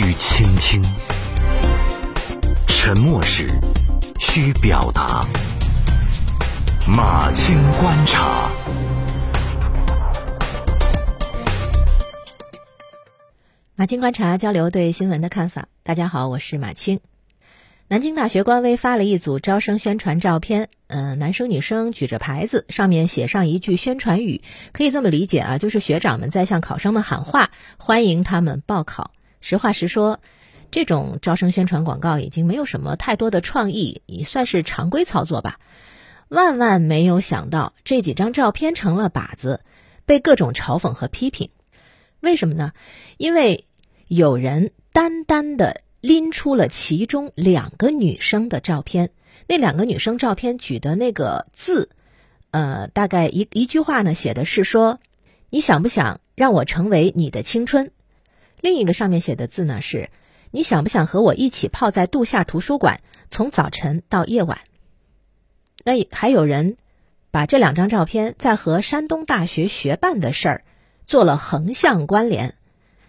需倾听，沉默时需表达。马青观察，马青观察交流对新闻的看法。大家好，我是马青。南京大学官微发了一组招生宣传照片，嗯、男生女生举着牌子，上面写上一句宣传语，可以这么理解啊，就是学长们在向考生们喊话，欢迎他们报考。实话实说，这种招生宣传广告已经没有什么太多的创意，也算是常规操作吧。万万没有想到，这几张照片成了靶子，被各种嘲讽和批评。为什么呢？因为有人单单的拎出了其中两个女生的照片，那两个女生照片举的那个字，呃，大概一一句话呢，写的是说：“你想不想让我成为你的青春？”另一个上面写的字呢是：“你想不想和我一起泡在度夏图书馆，从早晨到夜晚？”那还有人把这两张照片在和山东大学学办的事儿做了横向关联，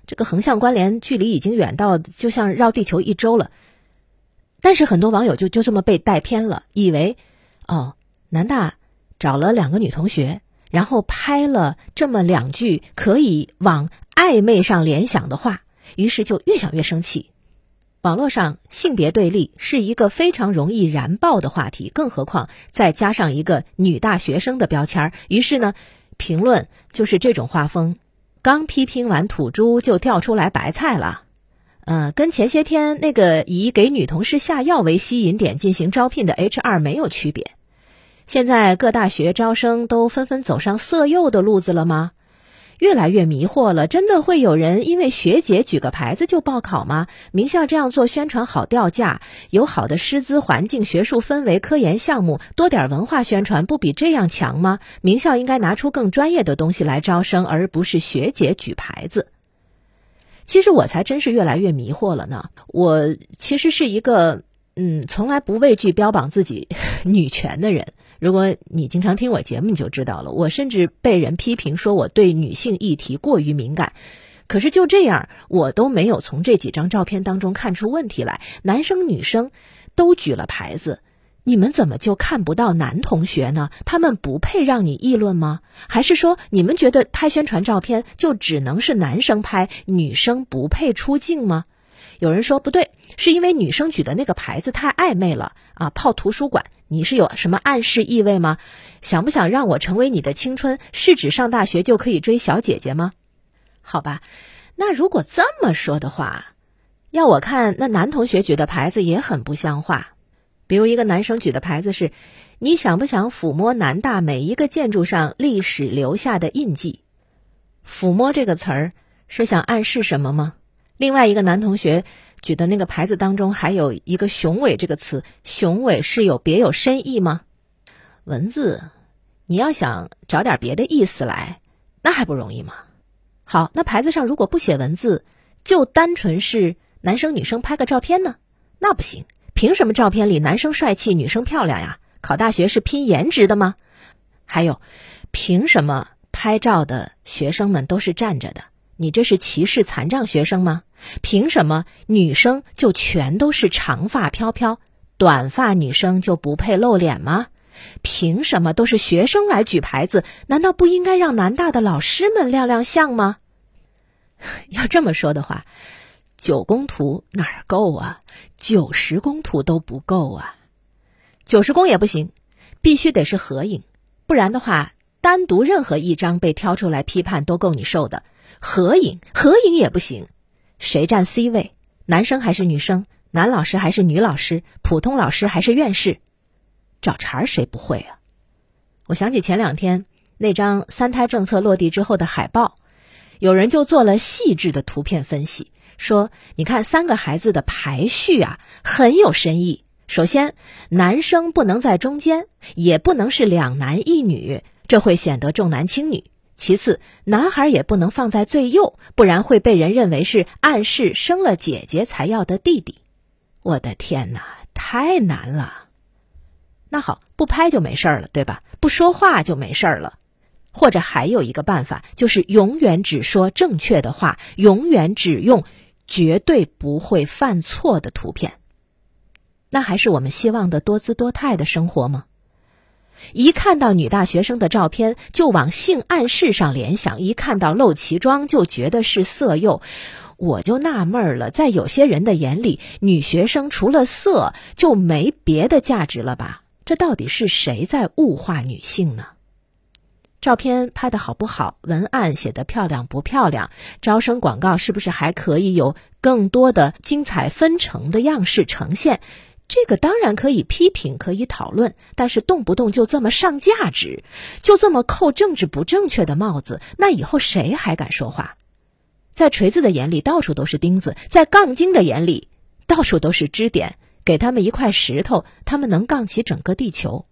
这个横向关联距离已经远到就像绕地球一周了。但是很多网友就就这么被带偏了，以为哦，南大找了两个女同学，然后拍了这么两句可以往暧昧上联想的话，于是就越想越生气。网络上性别对立是一个非常容易燃爆的话题，更何况再加上一个女大学生的标签儿，于是呢，评论就是这种画风。刚批评完土猪，就跳出来白菜了。呃，跟前些天那个以给女同事下药为吸引点进行招聘的 HR 没有区别。现在各大学招生都纷纷走上色诱的路子了吗？越来越迷惑了，真的会有人因为学姐举个牌子就报考吗？名校这样做宣传好掉价，有好的师资环境、学术氛围、科研项目，多点文化宣传不比这样强吗？名校应该拿出更专业的东西来招生，而不是学姐举牌子。其实我才真是越来越迷惑了呢。我其实是一个嗯，从来不畏惧标榜自己 女权的人。如果你经常听我节目，你就知道了。我甚至被人批评说我对女性议题过于敏感，可是就这样，我都没有从这几张照片当中看出问题来。男生女生都举了牌子，你们怎么就看不到男同学呢？他们不配让你议论吗？还是说你们觉得拍宣传照片就只能是男生拍，女生不配出镜吗？有人说不对，是因为女生举的那个牌子太暧昧了啊！泡图书馆，你是有什么暗示意味吗？想不想让我成为你的青春？是指上大学就可以追小姐姐吗？好吧，那如果这么说的话，要我看，那男同学举的牌子也很不像话。比如一个男生举的牌子是：“你想不想抚摸南大每一个建筑上历史留下的印记？”抚摸这个词儿是想暗示什么吗？另外一个男同学举的那个牌子当中还有一个“雄伟”这个词，“雄伟”是有别有深意吗？文字，你要想找点别的意思来，那还不容易吗？好，那牌子上如果不写文字，就单纯是男生女生拍个照片呢？那不行，凭什么照片里男生帅气，女生漂亮呀？考大学是拼颜值的吗？还有，凭什么拍照的学生们都是站着的？你这是歧视残障学生吗？凭什么女生就全都是长发飘飘，短发女生就不配露脸吗？凭什么都是学生来举牌子？难道不应该让南大的老师们亮亮相吗？要这么说的话，九宫图哪儿够啊？九十宫图都不够啊！九十宫也不行，必须得是合影，不然的话，单独任何一张被挑出来批判都够你受的。合影，合影也不行。谁占 C 位？男生还是女生？男老师还是女老师？普通老师还是院士？找茬谁不会啊？我想起前两天那张三胎政策落地之后的海报，有人就做了细致的图片分析，说：你看三个孩子的排序啊，很有深意。首先，男生不能在中间，也不能是两男一女，这会显得重男轻女。其次，男孩也不能放在最右，不然会被人认为是暗示生了姐姐才要的弟弟。我的天哪，太难了！那好，不拍就没事儿了，对吧？不说话就没事儿了。或者还有一个办法，就是永远只说正确的话，永远只用绝对不会犯错的图片。那还是我们希望的多姿多态的生活吗？一看到女大学生的照片就往性暗示上联想，一看到露脐装就觉得是色诱，我就纳闷了。在有些人的眼里，女学生除了色就没别的价值了吧？这到底是谁在物化女性呢？照片拍的好不好？文案写的漂亮不漂亮？招生广告是不是还可以有更多的精彩纷呈的样式呈现？这个当然可以批评，可以讨论，但是动不动就这么上价值，就这么扣政治不正确的帽子，那以后谁还敢说话？在锤子的眼里，到处都是钉子；在杠精的眼里，到处都是支点。给他们一块石头，他们能杠起整个地球。